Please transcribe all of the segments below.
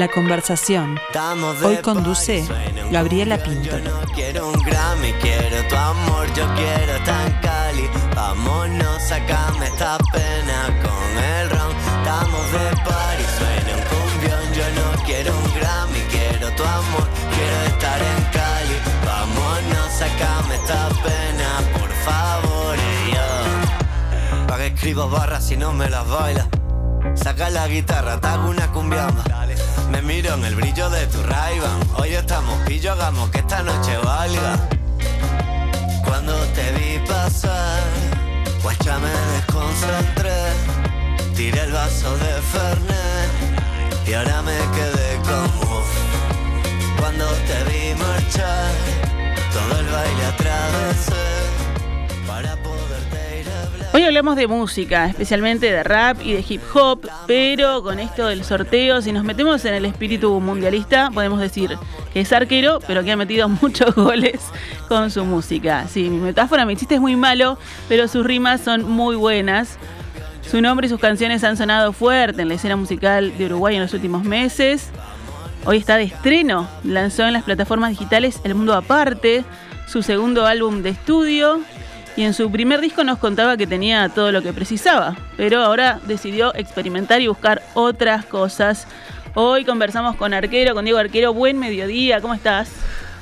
La conversación. Hoy conduce Gabriela Pinto. quiero un Grammy, quiero tu amor, yo quiero tan cali. Vámonos, sacame esta pena con el ron. Estamos de party, suena un cumbión. Yo no quiero un Grammy, quiero tu amor, quiero estar en Cali. Vámonos, sacame esta pena, por favor, yo. Pa' que escribo barras si no me las baila. Saca la guitarra, te hago una cumbiamba. Miro en el brillo de tu ray Hoy estamos pillo, hagamos que esta noche valga. Cuando te vi pasar, guacha me desconcentré. Tiré el vaso de Fernet y ahora me quedé como. Cuando te vi marchar, todo el baile atravesé Hoy hablamos de música, especialmente de rap y de hip hop, pero con esto del sorteo, si nos metemos en el espíritu mundialista, podemos decir que es arquero, pero que ha metido muchos goles con su música. Sí, mi metáfora, mi chiste es muy malo, pero sus rimas son muy buenas. Su nombre y sus canciones han sonado fuerte en la escena musical de Uruguay en los últimos meses. Hoy está de estreno, lanzó en las plataformas digitales El Mundo Aparte, su segundo álbum de estudio, y en su primer disco nos contaba que tenía todo lo que precisaba, pero ahora decidió experimentar y buscar otras cosas. Hoy conversamos con Arquero, con Diego Arquero. Buen mediodía, ¿cómo estás?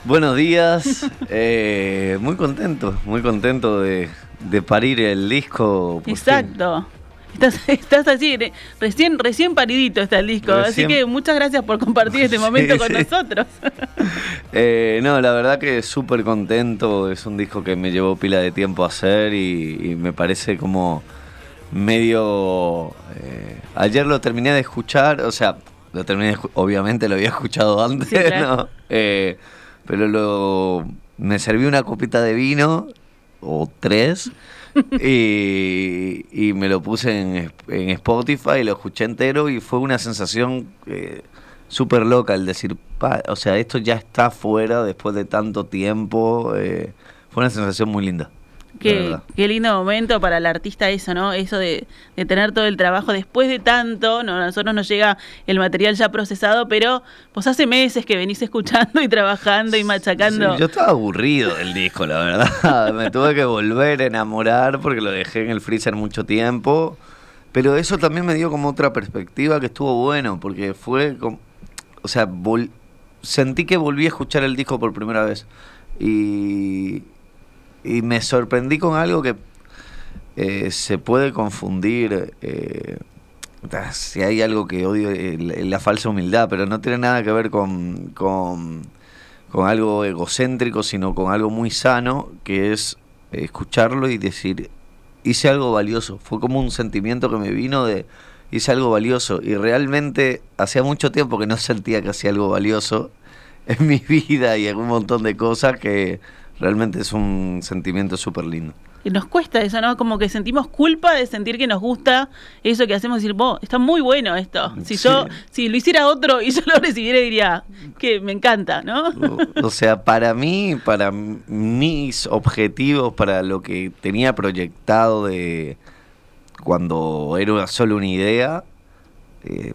Buenos días, eh, muy contento, muy contento de, parir el disco. Exacto. Estás, así, recién, recién paridito está el disco, así que muchas gracias por compartir este momento con nosotros. Eh, no, la verdad que súper contento, es un disco que me llevó pila de tiempo a hacer y, me parece como medio... Eh, ayer lo terminé de escuchar, o sea, lo terminé, obviamente lo había escuchado antes, ¿no? Eh, pero lo, me serví una copita de vino o tres y, me lo puse en, en, Spotify, lo escuché entero y fue una sensación eh, súper loca el decir, o sea, esto ya está fuera después de tanto tiempo. Eh, fue una sensación muy linda. Qué, qué, lindo momento para el artista eso, ¿no? Eso de, tener todo el trabajo después de tanto, ¿no? a nosotros nos llega el material ya procesado, pero pues hace meses que venís escuchando y trabajando y machacando. yo estaba aburrido del disco, la verdad. Me tuve que volver a enamorar porque lo dejé en el freezer mucho tiempo. Pero eso también me dio como otra perspectiva que estuvo bueno, porque fue como, o sea, sentí que volví a escuchar el disco por primera vez. Y, y me sorprendí con algo que eh, se puede confundir. Eh, si hay algo que odio, la falsa humildad, pero no tiene nada que ver con, con, con, algo egocéntrico, sino con algo muy sano, que es escucharlo y decir, hice algo valioso. Fue como un sentimiento que me vino de, hice algo valioso. Y realmente hacía mucho tiempo que no sentía que hacía algo valioso en mi vida y en un montón de cosas que realmente es un sentimiento súper lindo. Y nos cuesta eso, ¿no? Como que sentimos culpa de sentir que nos gusta eso que hacemos, decir, vos, está muy bueno esto. Si yo, si lo hiciera otro y yo lo recibiera, diría que me encanta, ¿no? O, sea, para mí, para mis objetivos, para lo que tenía proyectado de cuando era solo una idea, eh,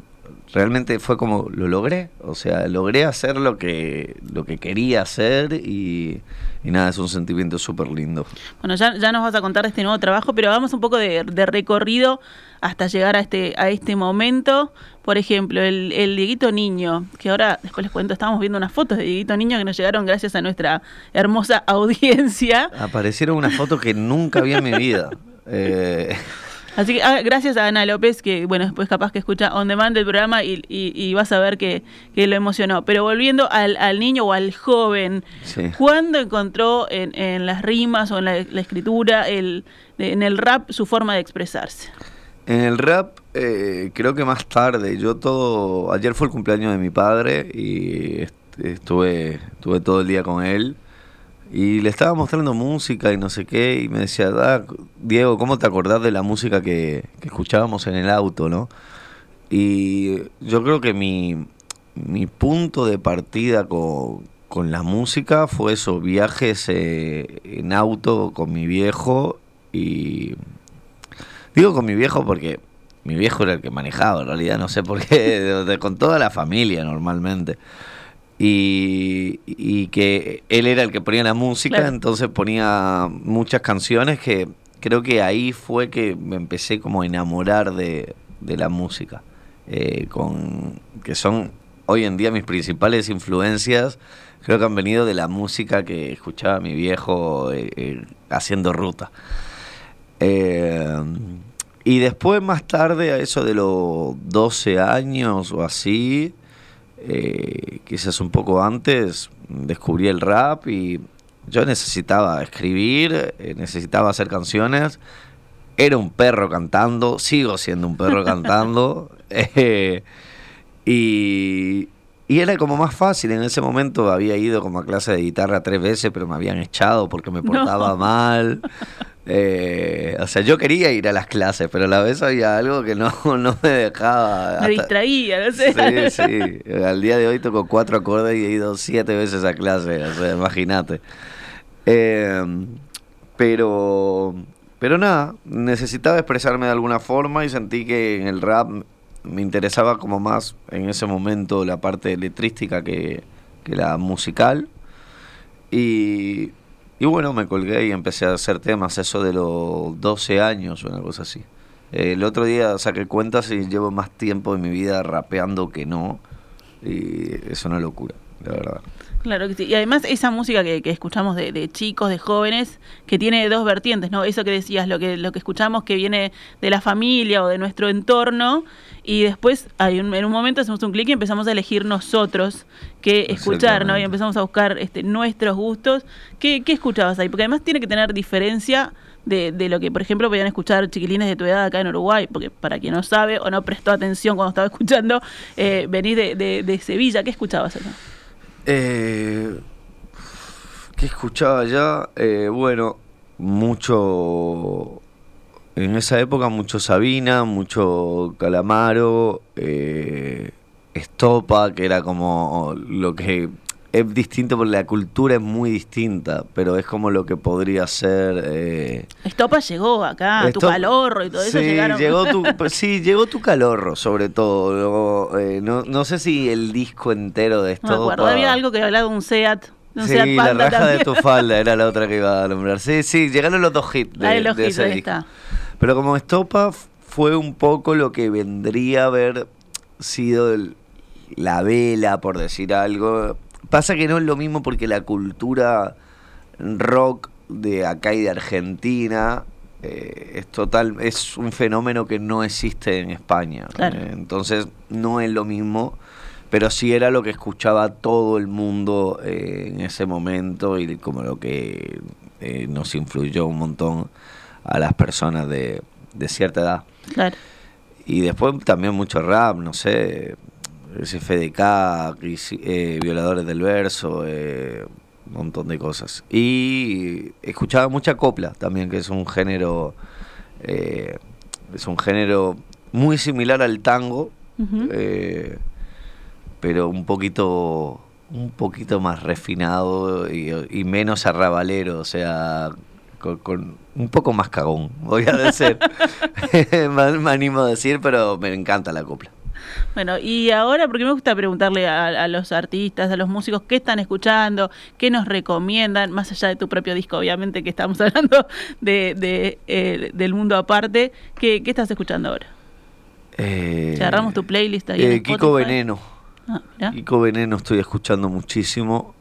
realmente fue como lo logré, o sea, logré hacer lo que lo que quería hacer y, nada, es un sentimiento súper lindo. Bueno, ya, ya nos vas a contar de este nuevo trabajo, pero hagamos un poco de, recorrido hasta llegar a este a este momento. Por ejemplo, el, el Dieguito Niño, que ahora después les cuento, estábamos viendo unas fotos de Dieguito Niño que nos llegaron gracias a nuestra hermosa audiencia. Aparecieron unas fotos que nunca vi en mi vida. Eh, Así que ah, gracias a Ana López, que bueno, después capaz que escucha on demand del programa y, vas a ver que, lo emocionó. Pero volviendo al, niño o al joven, ¿cuándo encontró en, las rimas o en la, escritura, el, en el rap, su forma de expresarse? En el rap, eh, creo que más tarde. Yo todo. Ayer fue el cumpleaños de mi padre y estuve, estuve todo el día con él. Y le estaba mostrando música y no sé qué, y me decía, ah, Diego, ¿cómo te acordás de la música que, escuchábamos en el auto, no? Y yo creo que mi, mi punto de partida con, la música fue eso, viajes eh, en auto con mi viejo y... Digo con mi viejo porque mi viejo era el que manejaba, en realidad, no sé por qué, con toda la familia normalmente. Y, y, que él era el que ponía la música, entonces ponía muchas canciones que creo que ahí fue que me empecé como a enamorar de, la música, eh, con, que son hoy en día mis principales influencias, creo que han venido de la música que escuchaba mi viejo eh, eh, haciendo ruta. y después más tarde, a eso de los 12 años o así, quizás un poco antes, descubrí el rap y yo necesitaba escribir, eh, necesitaba hacer canciones. Era un perro cantando, sigo siendo un perro cantando. Eh, y, era como más fácil. En ese momento había ido como a clase de guitarra tres veces, pero me habían echado porque me portaba mal. Eh, o sea, yo quería ir a las clases, pero a la vez había algo que no, no me dejaba. Me distraía, no sé. Sí, sí. Al día de hoy toco cuatro acordes y he ido siete veces a clase, o sea, imagínate. Eh, pero, pero nada, necesitaba expresarme de alguna forma y sentí que en el rap me interesaba como más en ese momento la parte letrística que, que la musical. Y, y, bueno, me colgué y empecé a hacer temas, eso de los 12 años o una cosa así. El otro día saqué cuentas y llevo más tiempo en mi vida rapeando que no. Y es una locura, la verdad. Claro que sí. Y además esa música que, escuchamos de, chicos, de jóvenes, que tiene dos vertientes, ¿no? Eso que decías, lo que, lo que escuchamos que viene de la familia o de nuestro entorno, y después hay un, en un momento hacemos un clic y empezamos a elegir nosotros qué escuchar, ¿no? Y empezamos a buscar este, nuestros gustos. ¿Qué, ¿Qué escuchabas ahí? Porque además tiene que tener diferencia de, de, lo que, por ejemplo, podían escuchar chiquilines de tu edad acá en Uruguay, porque para quien no sabe o no prestó atención cuando estaba escuchando, eh, venís de, de, Sevilla, ¿qué escuchabas acá? Eh, ¿Qué escuchaba ya? Eh, bueno, mucho. En esa época, mucho Sabina, mucho Calamaro, eh, Estopa, que era como lo que es distinto porque la cultura es muy distinta, pero es como lo que podría ser. Eh... Estopa llegó acá, tu calorro y todo eso llegaron. Llegó tu, pues sí, llegó tu calorro, sobre todo. Eh, no, no sé si el disco entero de Estopa. Me acuerdo, había algo que hablaba de un Seat. Sí, la raja de tu falda era la otra que iba a nombrar. Sí, sí, llegaron los dos hits de, los hits, ese disco. Pero como Estopa fue un poco lo que vendría a haber sido la vela, por decir algo, Pasa que no es lo mismo porque la cultura rock de acá y de Argentina eh, es total, es un fenómeno que no existe en España. Eh, entonces no es lo mismo, pero sí era lo que escuchaba todo el mundo eh, en ese momento y como lo que nos influyó un montón a las personas de, de cierta edad. Claro. Y después también mucho rap, no sé, SFDK, eh, Violadores del Verso, eh, un montón de cosas. Y escuchaba mucha copla también, que es un género, eh, es un género muy similar al tango, pero un poquito, un poquito más refinado y, menos arrabalero, o sea, con, un poco más cagón, voy a decir. me animo a decir, pero me encanta la copla. Bueno, y ahora, porque me gusta preguntarle a, los artistas, a los músicos, qué están escuchando, qué nos recomiendan, más allá de tu propio disco, obviamente, que estamos hablando de, eh, del mundo aparte, ¿qué, estás escuchando ahora? Eh, agarramos tu playlist ahí. Eh, Kiko Veneno. Ah, Kiko Veneno estoy escuchando muchísimo.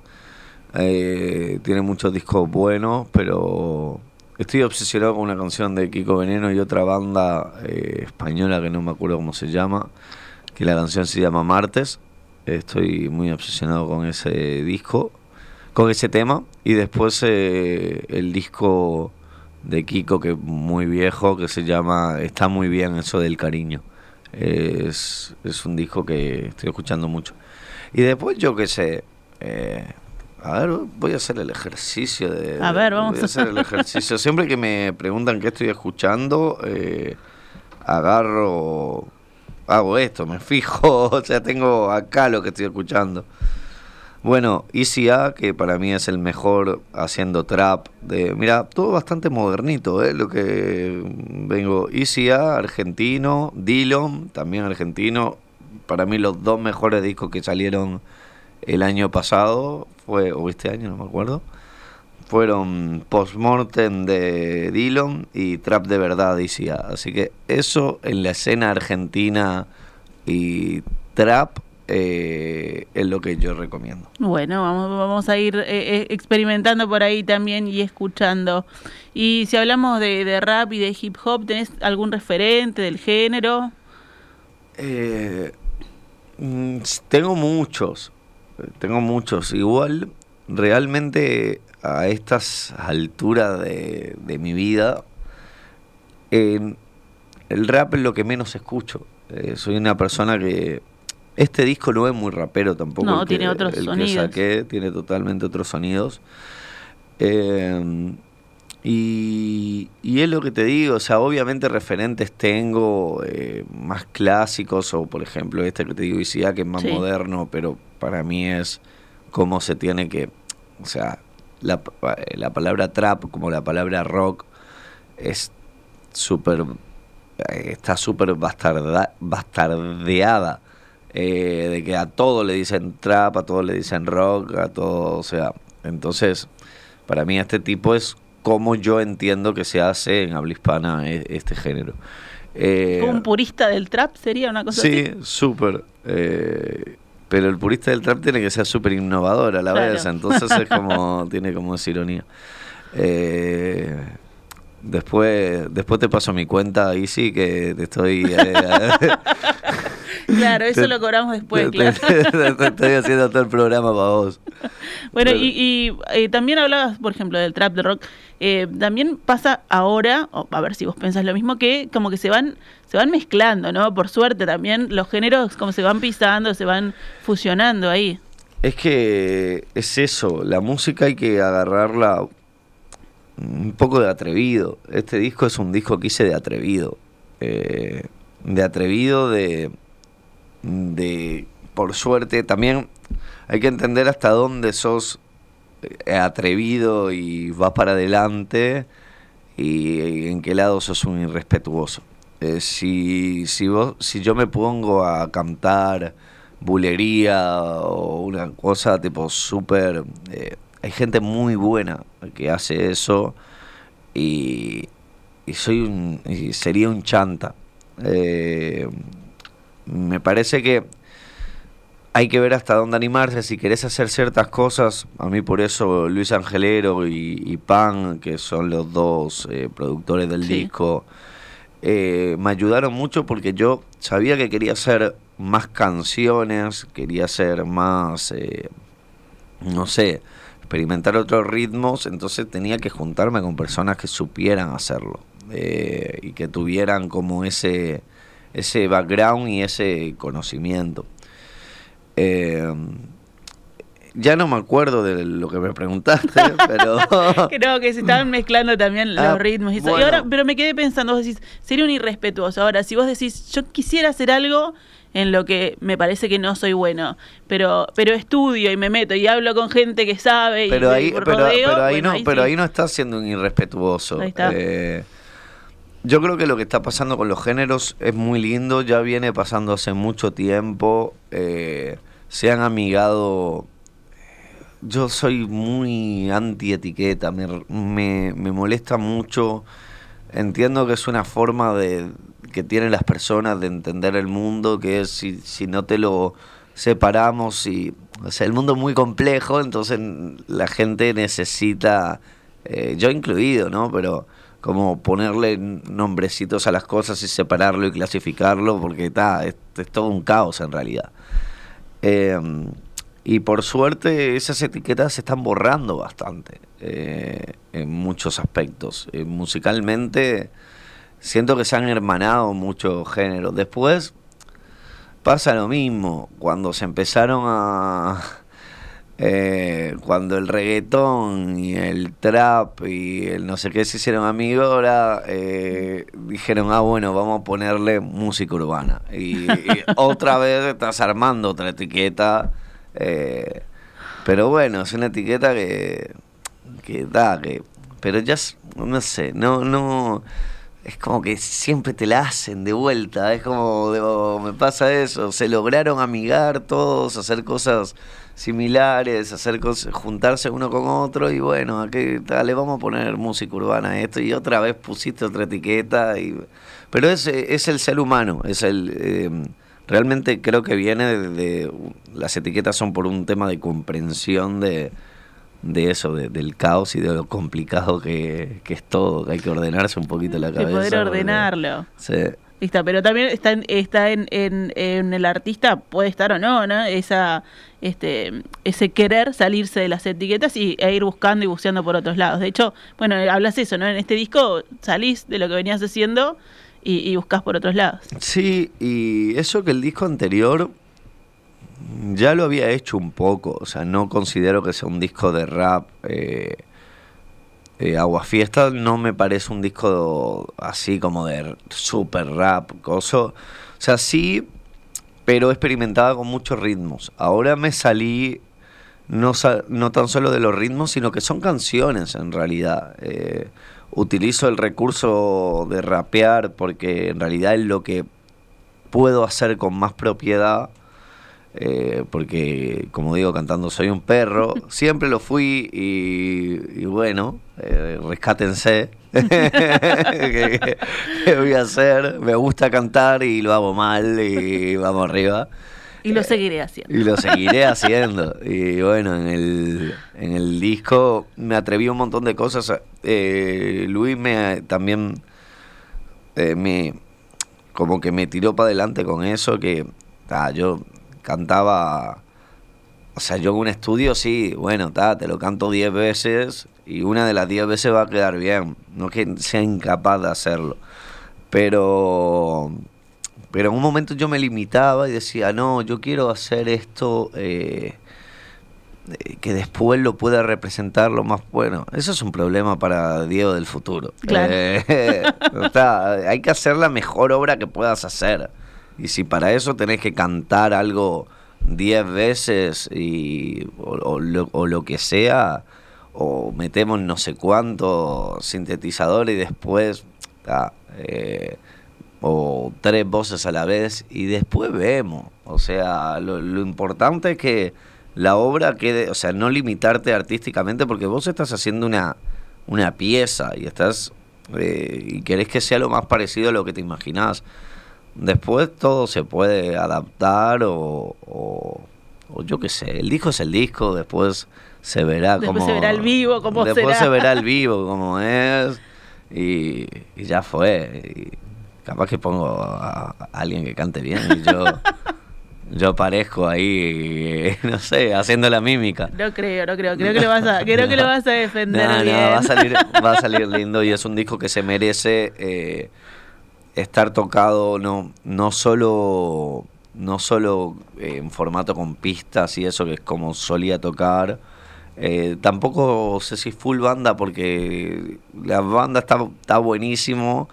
Eh, tiene muchos discos buenos, pero estoy obsesionado con una canción de Kiko Veneno y otra banda española que no me acuerdo cómo se llama que la canción se llama Martes. Estoy muy obsesionado con ese disco, con ese tema. Y después eh, el disco de Kiko, que es muy viejo, que se llama Está muy bien eso del cariño. Es, un disco que estoy escuchando mucho. Y después yo qué sé, eh, a ver, voy a hacer el ejercicio de... A ver, vamos a hacer el ejercicio. Siempre que me preguntan qué estoy escuchando, eh, agarro hago esto, me fijo, o sea, tengo acá lo que estoy escuchando. Bueno, Easy que para mí es el mejor haciendo trap. De, mira, todo bastante modernito, ¿eh? lo que vengo. Easy A, argentino. Dillon, también argentino. Para mí los dos mejores discos que salieron el año pasado, fue, o este año, no me acuerdo, fueron Postmortem de Dillon y Trap de Verdad de Easy A. Así que eso en la escena argentina y trap eh, es lo que yo recomiendo. Bueno, vamos, vamos a ir eh, eh, experimentando por ahí también y escuchando. Y si hablamos de, rap y de hip hop, ¿tenés algún referente del género? Mm, tengo muchos, tengo muchos. Igual, realmente a estas alturas de, mi vida, el rap es lo que menos escucho. soy una persona que este disco no es muy rapero tampoco. No, tiene otros el sonidos. Que saqué, tiene totalmente otros sonidos. Eh, y, es lo que te digo, o sea, obviamente referentes tengo eh, más clásicos, o por ejemplo este que te digo, Isidá, que es más moderno, pero para mí es cómo se tiene que, o sea, la, la palabra trap como la palabra rock es súper, eh, está súper bastarda, bastardeada eh, de que a todo le dicen trap, a todo le dicen rock, a todo, o sea, entonces, para mí este tipo es como yo entiendo que se hace en habla hispana e, este género. Eh, ¿Un purista del trap sería una cosa sí, así? Sí, súper. Eh, pero el purista del trap tiene que ser súper innovador a la vez, entonces es como, tiene como esa ironía. Eh, después, después te paso mi cuenta, ahí sí que te estoy... Claro, eso lo cobramos después, claro. estoy haciendo todo el programa para vos. Bueno, y, eh, también hablabas, por ejemplo, del trap de rock. Eh, también pasa ahora, a ver si vos pensás lo mismo, que como que se van, se van mezclando, ¿no? Por suerte también los géneros como se van pisando, se van fusionando ahí. Es que es eso, la música hay que agarrarla un poco de atrevido. Este disco es un disco que hice de atrevido. Eh, de atrevido, de, de, por suerte, también hay que entender hasta dónde sos eh, atrevido y vas para adelante y en qué lado sos un irrespetuoso. Eh, si, si, vos, si yo me pongo a cantar bulería o una cosa tipo súper... Eh, hay gente muy buena que hace eso y, soy un, y sería un chanta. Me parece que hay que ver hasta dónde animarse. Si querés hacer ciertas cosas, a mí por eso Luis Angelero y, Pan, que son los dos eh, productores del disco, eh, me ayudaron mucho porque yo sabía que quería hacer más canciones, quería hacer más, eh, no sé, experimentar otros ritmos, entonces tenía que juntarme con personas que supieran hacerlo y que tuvieran como ese ese background y ese conocimiento. Eh, ya no me acuerdo de lo que me preguntaste, pero... Creo que se estaban mezclando también los ah, ritmos y eso. ahora, pero me quedé pensando, vos decís, sería un irrespetuoso. Ahora, si vos decís, yo quisiera hacer algo en lo que me parece que no soy bueno, pero pero estudio y me meto y hablo con gente que sabe pero y ahí, pero, ahí no, pero ahí no estás siendo un irrespetuoso. Ahí está. Eh, yo creo que lo que está pasando con los géneros es muy lindo, ya viene pasando hace mucho tiempo, eh, se han amigado, yo soy muy anti-etiqueta, me, me, me, molesta mucho, entiendo que es una forma de que tienen las personas de entender el mundo, que es si, si no te lo separamos, y, o sea, el mundo es muy complejo, entonces la gente necesita, eh, yo incluido, ¿no? Pero como ponerle nombrecitos a las cosas y separarlo y clasificarlo, porque está, es, todo un caos en realidad. Em, y por suerte esas etiquetas se están borrando bastante eh, en muchos aspectos. Eh, musicalmente siento que se han hermanado muchos géneros. Después pasa lo mismo, cuando se empezaron a eh, cuando el reggaetón y el trap y el no sé qué se hicieron amigos, ahora eh, dijeron, ah, bueno, vamos a ponerle música urbana. Y, otra vez estás armando otra etiqueta. Eh, Pero bueno, es una etiqueta que, que da, que, pero ya, no sé, no, no, es como que siempre te la hacen de vuelta, es como, me pasa eso, se lograron amigar todos, hacer cosas similares, hacer cosas, juntarse uno con otro y bueno, aquí le vamos a poner música urbana a esto y otra vez pusiste otra etiqueta y pero es, es el ser humano, es el eh, realmente creo que viene de, las etiquetas son por un tema de comprensión de, de eso, del caos y de lo complicado que, es todo, que hay que ordenarse un poquito la cabeza. De poder ordenarlo. sí. Está, pero también está en, está en, en, el artista, puede estar o no, ¿no? Esa, este, ese querer salirse de las etiquetas y, e ir buscando y buceando por otros lados. De hecho, bueno, hablas eso, ¿no? En este disco salís de lo que venías haciendo y, y buscas por otros lados. Sí, y eso que el disco anterior ya lo había hecho un poco, o sea, no considero que sea un disco de rap. Eh, eh, no me parece un disco así como de super rap, coso. O sea, sí, pero experimentaba con muchos ritmos. Ahora me salí no, no tan solo de los ritmos, sino que son canciones en realidad. Eh, utilizo el recurso de rapear porque en realidad es lo que puedo hacer con más propiedad eh, porque como digo cantando soy un perro, siempre lo fui y, bueno, eh, rescátense. ¿Qué, voy a hacer? Me gusta cantar y lo hago mal y vamos arriba. Y lo seguiré haciendo. Y lo seguiré haciendo. Y bueno, en el, en el disco me atreví a un montón de cosas. Eh, Luis me también me como que me tiró para adelante con eso que ah, yo cantaba, o sea, yo en un estudio sí, bueno, te lo canto 10 veces y una de las 10 veces va a quedar bien, no que sea incapaz de hacerlo. Pero, pero en un momento yo me limitaba y decía, no, yo quiero hacer esto eh, eh, que después lo pueda representar lo más bueno. Eso es un problema para Diego del futuro. Eh, hay que hacer la mejor obra que puedas hacer. Y si para eso tenés que cantar algo diez veces y, o, lo, que sea, o metemos no sé cuánto sintetizador y después, eh, o tres voces a la vez y después vemos. O sea, lo, importante es que la obra quede, o sea, no limitarte artísticamente porque vos estás haciendo una, una pieza y estás eh, y querés que sea lo más parecido a lo que te imaginás. Después todo se puede adaptar o, o, yo qué sé, el disco es el disco, después se verá después se verá el vivo cómo después se verá el vivo como es y, ya fue. capaz que pongo a, alguien que cante bien y yo yo aparezco ahí, no sé, haciendo la mímica. No creo, no creo. Creo que lo vas a, creo que lo vas a defender bien. va a salir, va a salir lindo y es un disco que se merece eh, estar tocado no, no solo, no solo eh, en formato con pistas y eso que es como solía tocar. Eh, tampoco sé si full banda porque la banda está, está buenísimo,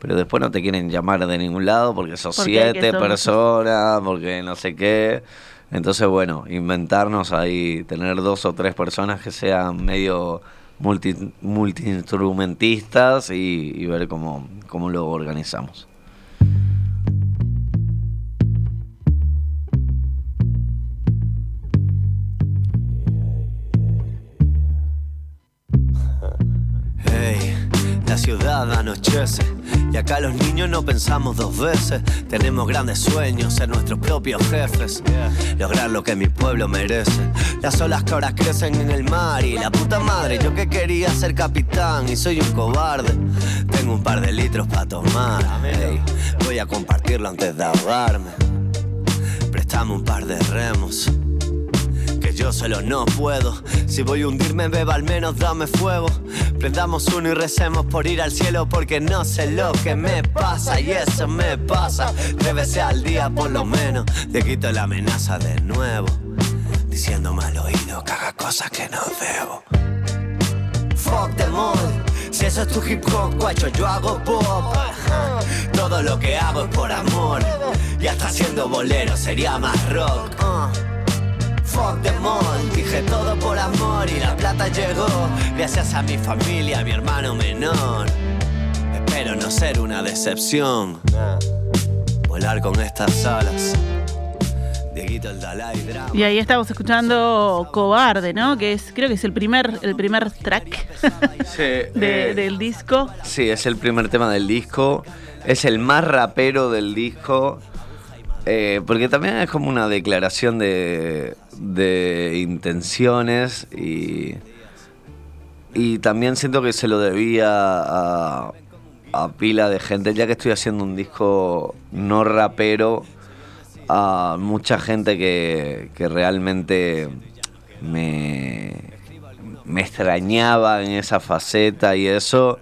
pero después no te quieren llamar de ningún lado porque son siete personas, porque no sé qué. Entonces, bueno, inventarnos ahí, tener dos o tres personas que sean medio multi, multi-instrumentistas y, ver cómo, cómo lo organizamos. Ciudad anochece y acá los niños no pensamos dos veces. Tenemos grandes sueños, ser nuestros propios jefes. Lograr lo que mi pueblo merece. Las olas que ahora crecen en el mar y la puta madre, yo que quería ser capitán y soy un cobarde. Tengo un par de litros para tomar. voy a compartirlo antes de ahogarme. Préstame un par de remos yo solo no puedo. Si voy a hundirme, beba, al menos dame fuego. Prendamos uno y recemos por ir al cielo, porque no sé lo que me pasa y eso me pasa. Tres veces al día por lo menos, te quito la amenaza de nuevo. Diciéndome al oído que haga cosas que no debo. Fuck the all. Si eso es tu hip hop, guacho, yo hago pop. Todo lo que hago es por amor. Y hasta siendo bolero sería más rock. Uh. Fuck the mall. Dije todo por amor y la plata llegó. Gracias a mi familia, a mi hermano menor. Espero no ser una decepción. Volar con estas alas. Dieguito el Dalai Drama. Y ahí estamos escuchando Cobarde, ¿no? Que es, creo que es el primer, el primer track Sí, de- eh, del disco. Sí, es el primer tema del disco. Es el más rapero del disco. Eh, porque también es como una declaración de, intenciones y, y también siento que se lo debía a, a pila de gente, ya que estoy haciendo un disco no rapero, a mucha gente que, que realmente me, me extrañaba en esa faceta y eso.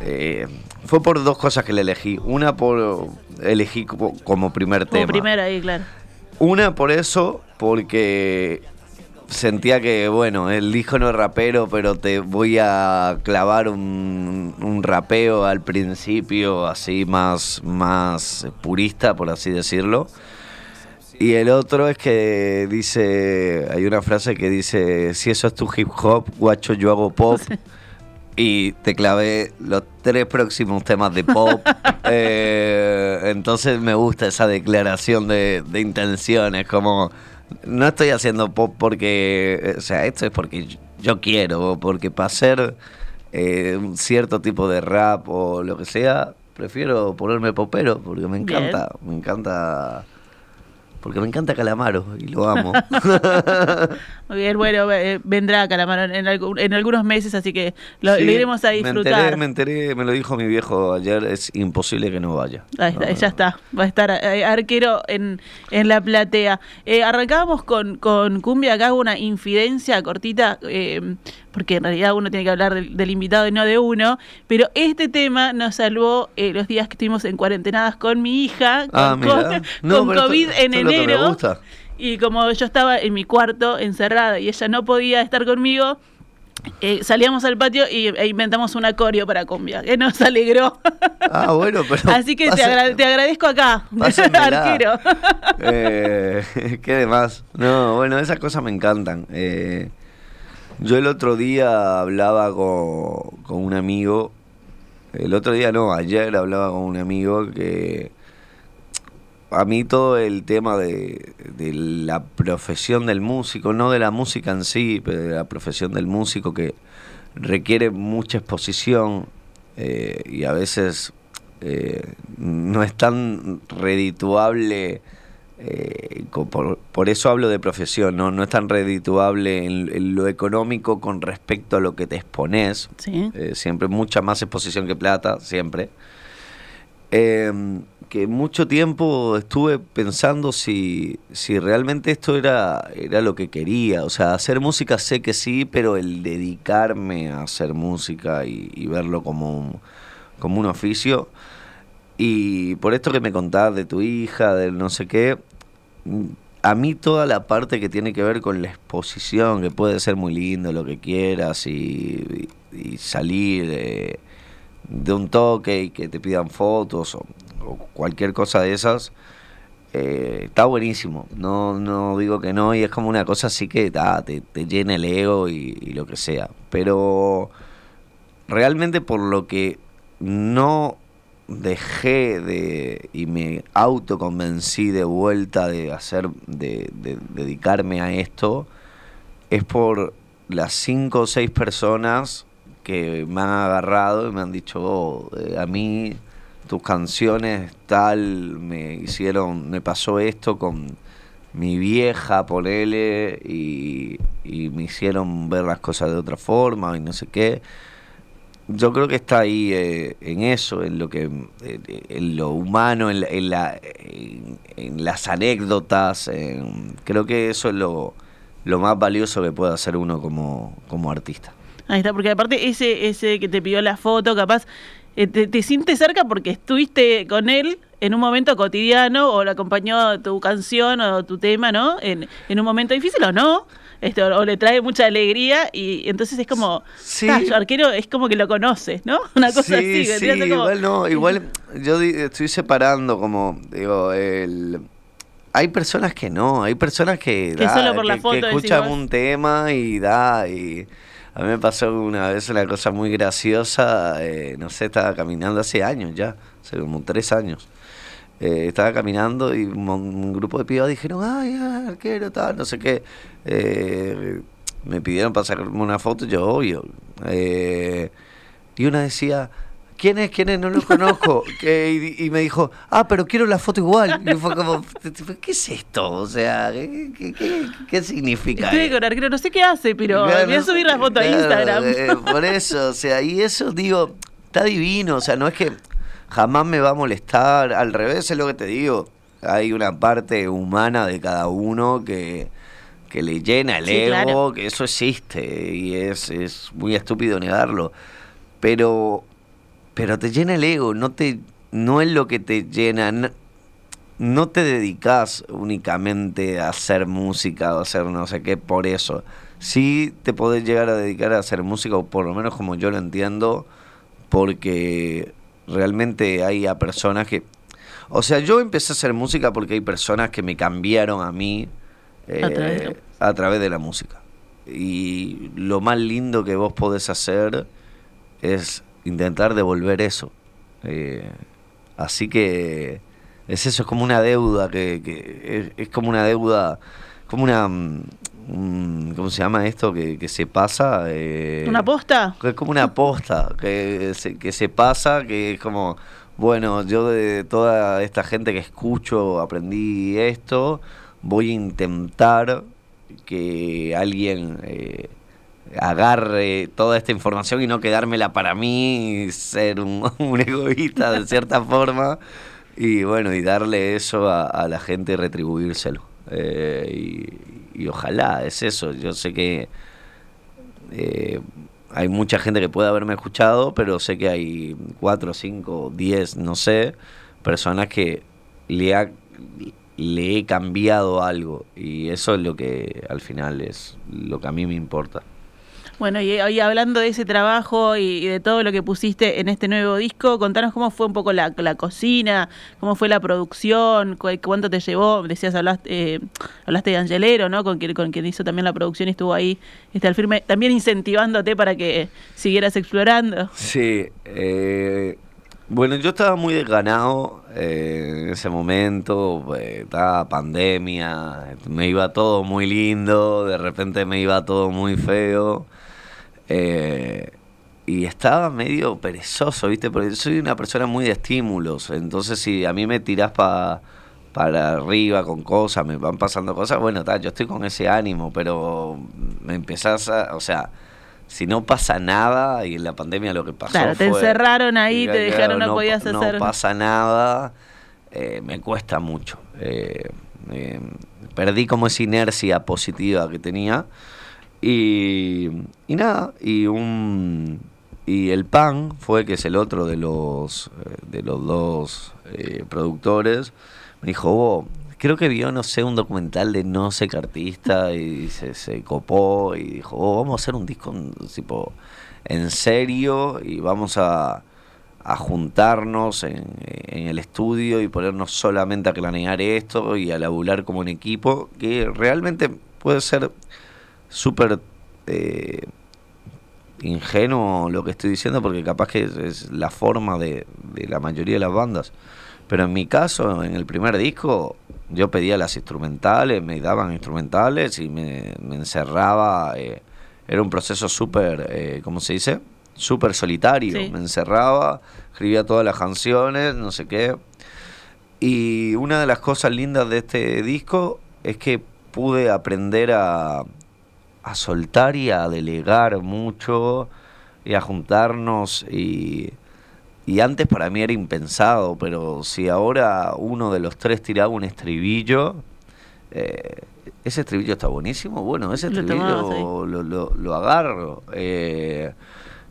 eh, fue por dos cosas que le elegí. Una por elegí como, como primer Como tema. primera ahí, claro. Una por eso, porque sentía que, bueno, el disco no es rapero, pero te voy a clavar un, un rapeo al principio, así más, más purista, por así decirlo. Y el otro es que dice, hay una frase que dice, si eso es tu hip hop, guacho, yo hago pop. Y te clavé los tres próximos temas de pop. Eh, entonces me gusta esa declaración de, de intenciones, como no estoy haciendo pop porque, o sea, esto es porque yo quiero, porque para hacer eh, un cierto tipo de rap o lo que sea, prefiero ponerme popero porque me Bien. encanta, me encanta, porque me encanta Calamaro y lo amo. Muy bien, bueno, eh, vendrá Calamaro en, en algunos meses, así que lo, Sí, lo iremos a Me disfrutar. enteré, me enteré, me lo dijo mi viejo ayer, es imposible que no vaya. Ahí está, No, ya está, va a estar eh, arquero en, en la platea. Eh, arrancábamos con, con Cumbia, acá hago una infidencia cortita, eh, porque en realidad uno tiene que hablar del, del invitado y no de uno, pero este tema nos salvó eh, los días que estuvimos en cuarentenadas con mi hija, con, Ah, con- No, con pero esto- COVID en esto que me enero. gusta. Y como yo estaba en mi cuarto encerrada y ella no podía estar conmigo, eh, salíamos al patio y, e inventamos un acorio para cumbia, que nos alegró. Ah, bueno, pero. Así que te, agra- te agradezco acá, arquero. Eh, ¿Qué demás? No, bueno, esas cosas me encantan. Eh, yo el otro día hablaba con, con un amigo. El otro día no, ayer hablaba con un amigo que. A mí todo el tema de, la profesión del músico, no de la música en sí, pero de la profesión del músico que requiere mucha exposición eh, y a veces eh, no es tan redituable. Eh, por, por eso hablo de profesión, ¿no? no es tan redituable en, en lo económico con respecto a lo que te expones. Sí. Eh, siempre mucha más exposición que plata, siempre. Eh, que mucho tiempo estuve pensando si, si realmente esto era, era lo que quería. O sea, hacer música sé que sí, pero el dedicarme a hacer música y, y verlo como un, como un oficio. Y por esto que me contás de tu hija, del no sé qué, a mí toda la parte que tiene que ver con la exposición, que puede ser muy lindo, lo que quieras, y, salir de, un toque y que te pidan fotos o, cualquier cosa de esas, eh, está buenísimo. No, no digo que no, y es como una cosa así que ah, te, llena el ego y lo que sea. Pero realmente por lo que no dejé de y me autoconvencí de vuelta de hacer de, de dedicarme a esto es por las cinco o seis personas que me han agarrado y me han dicho "Oh, eh, a mí tus canciones tal me hicieron me pasó esto con mi vieja ponele y, y me hicieron ver las cosas de otra forma y no sé qué yo creo que está ahí eh, en eso, en lo que, eh, en lo humano, en, la- en, la- en- las anécdotas. creo que eso es lo, lo más valioso que puede hacer uno como, como artista. Ahí está, porque aparte ese, ese que te pidió la foto, capaz, eh, te, te sientes cerca porque estuviste con él en un momento cotidiano o le acompañó tu canción o tu tema, ¿no? En, en un momento difícil o no. Este, o, o le trae mucha alegría y entonces es como, Sí. ah, yo arquero es como que lo conoces, ¿no? Una cosa así. que sí, te hace como- igual no, igual yo estoy separando como, digo, el, hay personas que no, hay personas que, Que solo por la foto decís escuchan un tema y da y a mí me pasó una vez una cosa muy graciosa, eh, no sé, estaba caminando hace años ya, hace como tres años. Eh, estaba caminando y un, grupo de pibas dijeron, ay, ah, arquero, tal, no sé qué. Eh, me pidieron para sacarme una foto, yo obvio. Eh, y una decía, ¿quién es? ¿Quién es? No lo conozco. Que- y, y me dijo, ah, pero quiero la foto igual. Y fue como, ¿qué es esto? O sea, ¿qué, qué, qué- qué significa? Estoy con arquero, no sé qué hace, pero Claro, voy a subir la foto a Instagram. eh, por eso, o sea, y eso digo, está divino, o sea, no es que jamás me va a molestar, al revés es lo que te digo, hay una parte humana de cada uno que, que le llena el Sí, ego, claro. que eso existe y es, es muy estúpido negarlo, pero, pero te llena el ego, no, te, no es lo que te llena. no te dedicas únicamente a hacer música o a hacer no sé qué por eso. Sí te podés llegar a dedicar a hacer música, o por lo menos como yo lo entiendo, porque realmente hay a personas que... O sea, yo empecé a hacer música porque hay personas que me cambiaron a mí eh, A través de la- a través de la música. Y lo más lindo que vos podés hacer es intentar devolver eso. Eh, así que es eso, es como una deuda, que, que es, es como una deuda, como una... ¿Cómo se llama esto? Que, que se pasa. eh, ¿Una posta? es como una aposta que se, que se pasa, que es como, bueno, yo de toda esta gente que escucho aprendí esto, voy a intentar que alguien eh, agarre toda esta información y no quedármela para mí, y ser un, un egoísta de cierta forma, y bueno, y darle eso a, a la gente y retribuírselo. Eh, y, ojalá, es eso, yo sé que eh, hay mucha gente que puede haberme escuchado, pero sé que hay cuatro, cinco, diez, no sé, personas que le, ha, le he cambiado algo y eso es lo que al final es lo que a mí me importa. Bueno, y, y hablando de ese trabajo y, de todo lo que pusiste en este nuevo disco, contanos cómo fue un poco la, cocina, cómo fue la producción, cu- cuánto te llevó, decías, hablaste, eh, hablaste de Angelero, ¿no? Con quien, con quien hizo también la producción y estuvo ahí este, al firme, también incentivándote para que siguieras explorando. Sí, eh, bueno, yo estaba muy desganado eh, en ese momento, eh, estaba pandemia, me iba todo muy lindo, de repente me iba todo muy feo. Eh, y estaba medio perezoso, ¿viste? Porque yo soy una persona muy de estímulos. Entonces, si a mí me tirás pa- para arriba con cosas, me van pasando cosas, bueno, ta, yo estoy con ese ánimo, pero me empezás a. O sea, si no pasa nada, y en la pandemia lo que pasó. Claro, te fue- encerraron ahí, te dejaron, no podías hacer- No pasa nada, eh, me cuesta mucho. Eh, eh, perdí como esa inercia positiva que tenía. Y, y nada, y un y el PAN fue que es el otro de los eh, de los dos eh, productores, me dijo, "Vos, creo que vio, no sé, un documental de no sé qué artista y se, copó y dijo, "Oh, vamos a hacer un disco tipo en serio y vamos a, a juntarnos en, en el estudio y ponernos solamente a planear esto y a laburar como un equipo que realmente puede ser súper eh, ingenuo lo que estoy diciendo porque capaz que es, es la forma de, de la mayoría de las bandas. Pero en mi caso, en el primer disco, yo pedía las instrumentales, me daban instrumentales y me, me encerraba. eh, era un proceso súper, eh, ¿cómo se dice? Súper solitario. Sí. Me encerraba, escribía todas las canciones, no sé qué. Y una de las cosas lindas de este disco es que pude aprender a, a soltar y a delegar mucho y a juntarnos. Y, y antes para mí era impensado, pero si ahora uno de los tres tiraba un estribillo, eh, ese estribillo está buenísimo, bueno, ese Lo estribillo lo, lo- lo agarro. eh,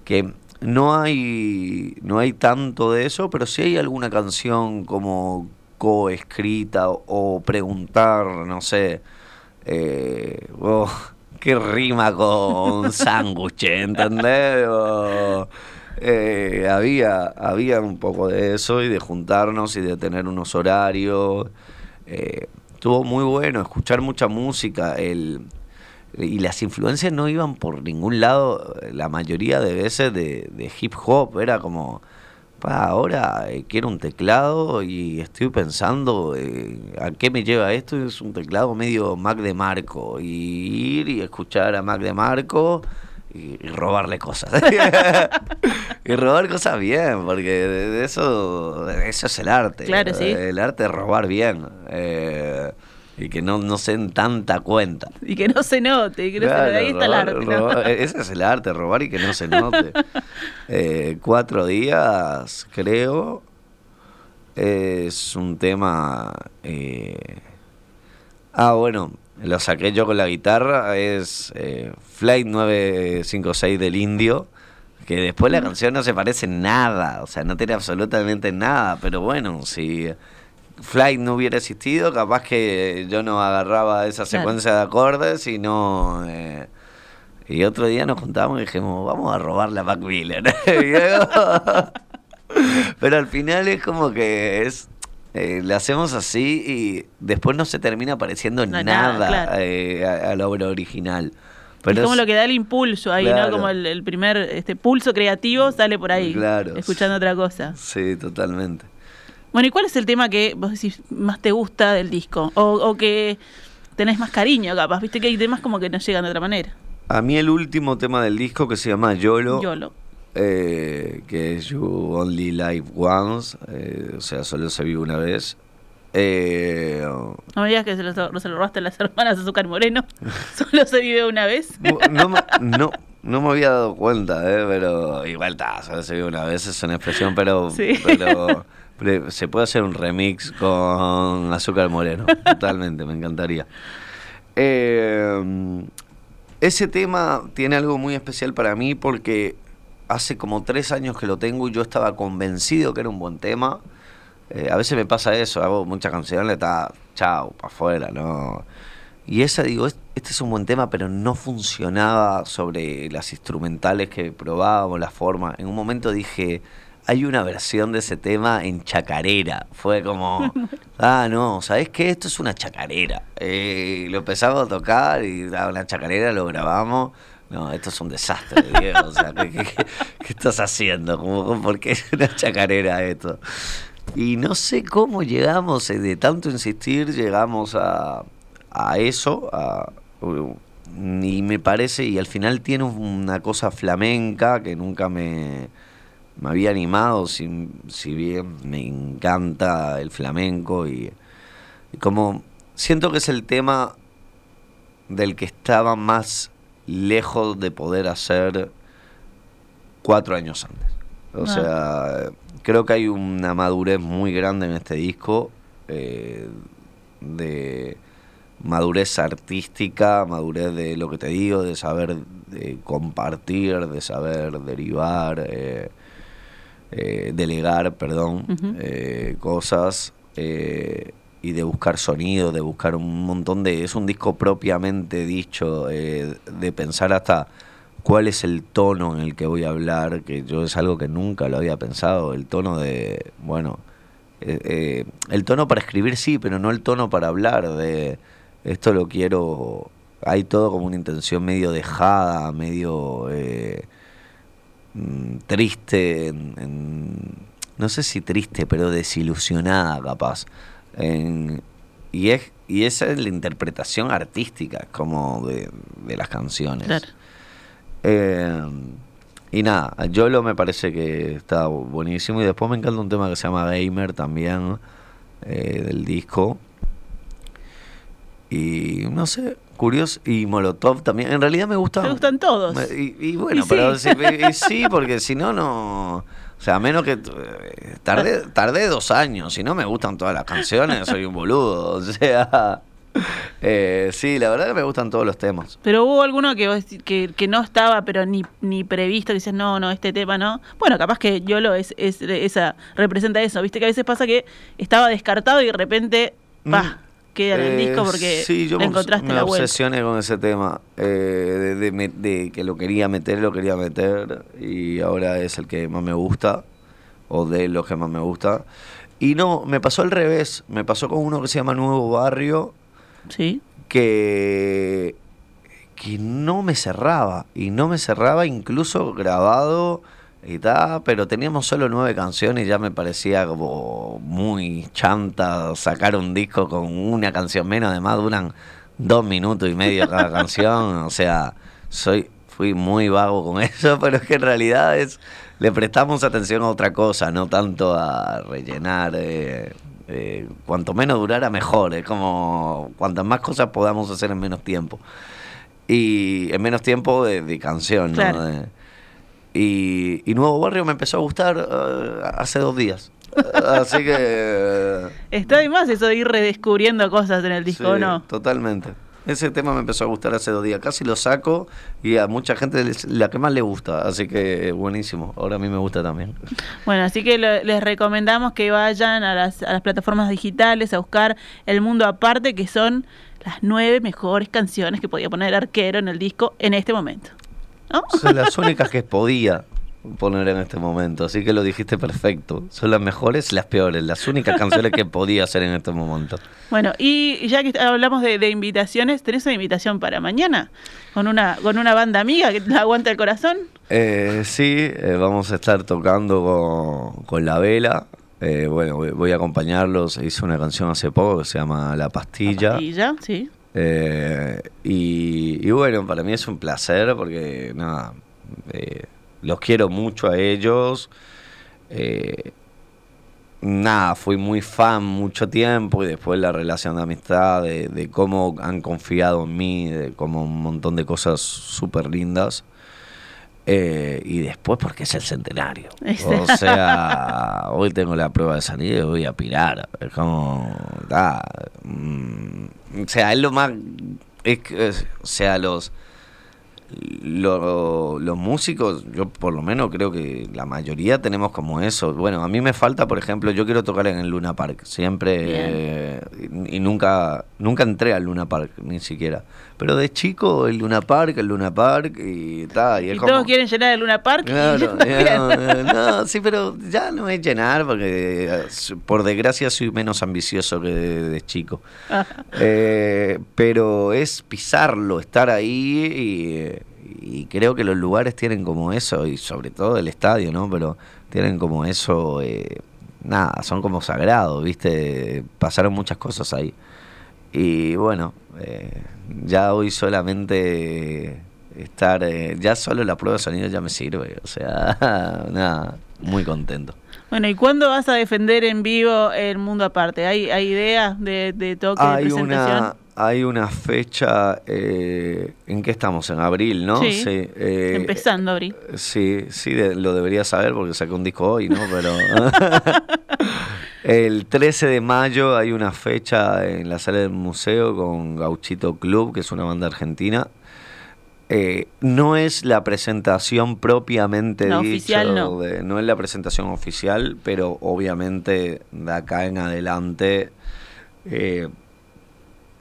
que no hay, no hay tanto de eso, pero sí hay alguna canción como coescrita o, o preguntar, no sé, eh, oh, qué rima con sándwich, ¿entendés? O, eh, había, había un poco de eso y de juntarnos y de tener unos horarios. eh, estuvo muy bueno, escuchar mucha música, el, y las influencias no iban por ningún lado, la mayoría de veces de, de hip hop, era como, pa, ahora eh, quiero un teclado y estoy pensando eh, a qué me lleva esto, es un teclado medio Mac de Marco, y ir y escuchar a Mac de Marco y, y robarle cosas. y robar cosas bien, porque de, de eso, eso es el arte. Claro, sí. El arte es robar bien. eh, y que no, no se den tanta cuenta. Y que no se note, y que no se note. Ahí está el arte. ¿no? robar- ese es el arte, robar y que no se note. Eh, cuatro días, creo. Es un tema. eh, Ah, bueno, lo saqué yo con la guitarra. Es eh, Flight 956 del Indio. Que después la canción no se parece en nada. O sea, no tiene absolutamente nada. Pero bueno, si. Flight no hubiera existido, capaz que yo no agarraba esa Claro. secuencia de acordes y no... eh, y otro día nos juntamos y dijimos, vamos a robar la Mac Miller. Luego- Pero al final es como que es... eh, le hacemos así y después no se termina pareciendo No, nada, nada, claro. eh, a, a la obra original. es como es- lo que da el impulso ahí, Claro. ¿no? Como el, el primer este pulso creativo sale por ahí, Claro. escuchando otra cosa. Sí, totalmente. Bueno, ¿y cuál es el tema que vos decís más te gusta del disco? O, o que tenés más cariño, capaz. Viste que hay temas como que no llegan de otra manera. A mí el último tema del disco que se llama YOLO, Yolo. eh, que es You Only Live Once, eh, o sea, solo se vive una vez. Eh, No me digas que se lo, se lo robaste a las hermanas Azúcar Moreno. Solo se vive una vez. no, no, me- no, no me había dado cuenta, eh, pero igual está, solo se vive una vez, es una expresión, pero, Sí. pero se puede hacer un remix con Azúcar Moreno, totalmente, me encantaría. Eh, ese tema tiene algo muy especial para mí porque hace como tres años que lo tengo y yo estaba convencido que era un buen tema. Eh, a veces me pasa eso, hago muchas canciones, está chao, para afuera, ¿no? Y esa, digo, "Es- este es un buen tema, pero no funcionaba sobre las instrumentales que probábamos, la forma. En un momento dije, hay una versión de ese tema en chacarera. Fue como, ah, no, ¿sabes qué? Esto es una chacarera. Eh, lo empezamos a tocar y ah, una chacarera lo grabamos. No, esto es un desastre, Diego. O sea, ¿qué, qué- qué- qué estás haciendo? Como, ¿Por qué es una chacarera esto? Y no sé cómo llegamos, eh, de tanto insistir, llegamos a, a eso. A, y me parece, y al final tiene una cosa flamenca que nunca me, me había animado, si, si bien me encanta el flamenco. Y, y como siento que es el tema del que estaba más lejos de poder hacer cuatro años antes. O Ah. sea, creo que hay una madurez muy grande en este disco, eh, de madurez artística, madurez de lo que te digo, de saber de compartir, de saber derivar, eh, eh, delegar, perdón, eh, cosas. eh, y de buscar sonido, de buscar un montón de... Es un disco propiamente dicho, eh, de pensar hasta cuál es el tono en el que voy a hablar, que yo es algo que nunca lo había pensado, el tono de, bueno, eh, eh, el tono para escribir sí, pero no el tono para hablar, de esto lo quiero, hay todo como una intención medio dejada, medio mm, triste, en- en- no sé si triste, pero desilusionada capaz. En- y, es, y esa es la interpretación artística como de, de las canciones. Claro. Eh, y nada, Yolo me parece que está buenísimo. Y después me encanta un tema que se llama Gamer también, eh, del disco. Y no sé, curioso. Y Molotov también. En realidad me gusta. Me gustan todos. Y, y bueno, Y pero sí. sí, y sí, porque si no, no. O sea, a menos que. Tardé, tardé dos años. Si no me gustan todas las canciones, soy un boludo. O sea. eh, sí, la verdad que me gustan todos los temas. Pero hubo alguno que, que, que no estaba, pero ni, ni previsto, que dices, no, no, este tema no. Bueno, capaz que Yolo es, es esa, representa eso. Viste que a veces pasa que estaba descartado y de repente, Mm. Queda en el Eh, disco porque sí, yo le encontraste me la vuelta. obsesioné con ese tema. eh, de, de me- de que lo quería meter, lo quería meter. Y ahora es el que más me gusta. O de los que más me gusta. Y no, me pasó al revés. Me pasó con uno que se llama Nuevo Barrio, Sí. que, que no me cerraba. Y no me cerraba incluso grabado y tal, pero teníamos solo nueve canciones y ya me parecía como muy chanta sacar un disco con una canción menos. Además duran dos minutos y medio cada canción. O sea, soy fui muy vago con eso, pero es que en realidad es le prestamos atención a otra cosa, no tanto a rellenar. eh, eh, cuanto menos durara, mejor. Es como cuantas más cosas podamos hacer en menos tiempo. Y en menos tiempo de, de canción, ¿no? Claro. De- y, y Nuevo Barrio me empezó a gustar eh, hace dos días. Así que... eh, Está de más eso de ir redescubriendo cosas en el disco, Sí, ¿no? Totalmente. Ese tema me empezó a gustar hace dos días. Casi lo saco y a mucha gente es la que más le gusta. Así que eh, buenísimo. Ahora a mí me gusta también. Bueno, así que lo- les recomendamos que vayan a las, a las plataformas digitales a buscar El Mundo Aparte, que son las nueve mejores canciones que podía poner Arquero en el disco en este momento. ¿No? Son las únicas que podía poner en este momento. Así que lo dijiste perfecto. Son las mejores y las peores. Las únicas canciones que podía hacer en este momento. Bueno, y ya que hablamos de, de invitaciones, ¿tenés una invitación para mañana? Con una, con una banda amiga que te aguanta el corazón. Eh, sí, eh, vamos a estar tocando con, con La Vela. Eh, bueno, voy, voy a acompañarlos. Hice una canción hace poco que se llama La Pastilla. Y ya, sí. Eh, y, bueno, para mí es un placer porque nada, eh, los quiero mucho a ellos. Eh, nada, fui muy fan mucho tiempo y después la relación de amistad, de, cómo han confiado en mí, como un montón de cosas súper lindas. Eh, y después porque es el centenario. O sea, hoy tengo la prueba de sanidad y voy a pirar. Es como... ah, mm, o sea, es lo más... es es- o sea, los... lo- los músicos, yo por lo menos creo que la mayoría tenemos como eso. Bueno, a mí me falta, por ejemplo, yo quiero tocar en el Luna Park, siempre eh, y, y nunca nunca entré al Luna Park ni siquiera. Pero de chico el Luna Park, el Luna Park y tal, y Y todos como quieren llenar el Luna Park. yo también. no, no, sí, pero ya no es llenar porque por desgracia soy menos ambicioso que de, de chico. Eh, pero es pisarlo, estar ahí y, y creo que los lugares tienen como eso y sobre todo el estadio, ¿no? Pero tienen como eso, eh, nada, son como sagrados, ¿viste? Pasaron muchas cosas ahí. Y bueno, eh, ya hoy solamente estar, eh, ya solo la prueba de sonido ya me sirve, o sea, nada, muy contento. Bueno, ¿y cuándo vas a defender en vivo el mundo aparte? ¿Hay, hay ideas de, de toque, de Hay presentación? una, hay una fecha, eh, ¿en qué estamos? En abril, ¿no? Sí, eh, Empezando, Abri. Sí, sí, de- lo debería saber porque saqué un disco hoy, ¿no? Pero el 13 de mayo hay una fecha en la sala del museo con Gauchito Club, que es una banda argentina. Eh, no es la presentación propiamente No, dicho, oficial no. de- no es la presentación oficial, pero obviamente de acá en adelante eh,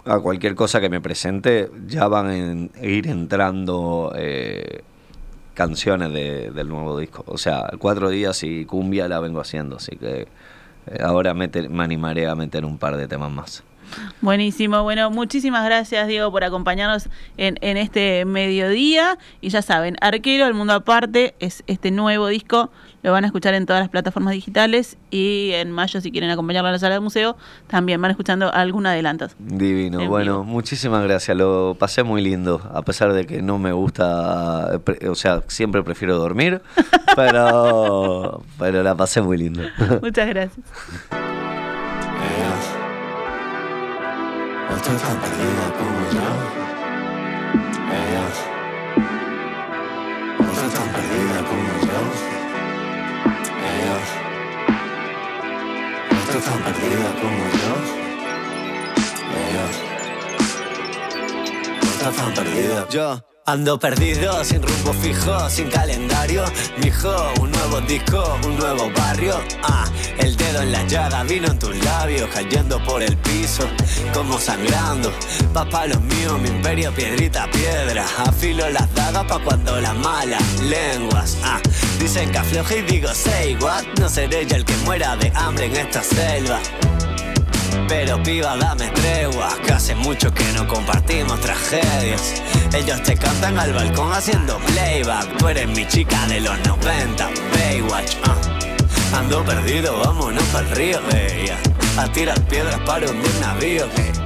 a cualquier cosa que me presente ya van en- a ir entrando eh, canciones de- del nuevo disco. O sea, cuatro días y cumbia la vengo haciendo, así que ahora mete- me animaré a meter un par de temas más. Buenísimo. Bueno, muchísimas gracias, Diego, por acompañarnos en, en este mediodía. Y ya saben, Arquero, El Mundo Aparte, es este nuevo disco. Lo van a escuchar en todas las plataformas digitales. Y en mayo, si quieren acompañarlo a la sala del museo, también van escuchando algún adelanto. Divino, En bueno, vivo. muchísimas gracias, lo pasé muy lindo, a pesar de que no me gusta, o sea, siempre prefiero dormir, pero, pero la pasé muy lindo. Muchas gracias. No estoy tan perdida como yo. Ellos no tan perdida como yo. Ellos no estoy tan perdida como yo. Ellos no estoy tan perdida. Yo Ando perdido, sin rumbo fijo, sin calendario. Mijo, un nuevo disco, un nuevo barrio. Ah, el dedo en la llaga, vino en tus labios, cayendo por el piso, como sangrando. Papá, los míos, mi imperio, piedrita, piedra. Afilo las dagas pa' cuando las malas lenguas. Ah, dicen que afloje y digo, say what. No seré yo el que muera de hambre en esta selva. Pero piba, dame tregua, que hace mucho que no compartimos tragedias. Ellos te cantan al balcón haciendo playback. Tú eres mi chica de los 90, Baywatch. Uh. Ando perdido, vámonos al río, ella. A tirar piedras para un navío. Que,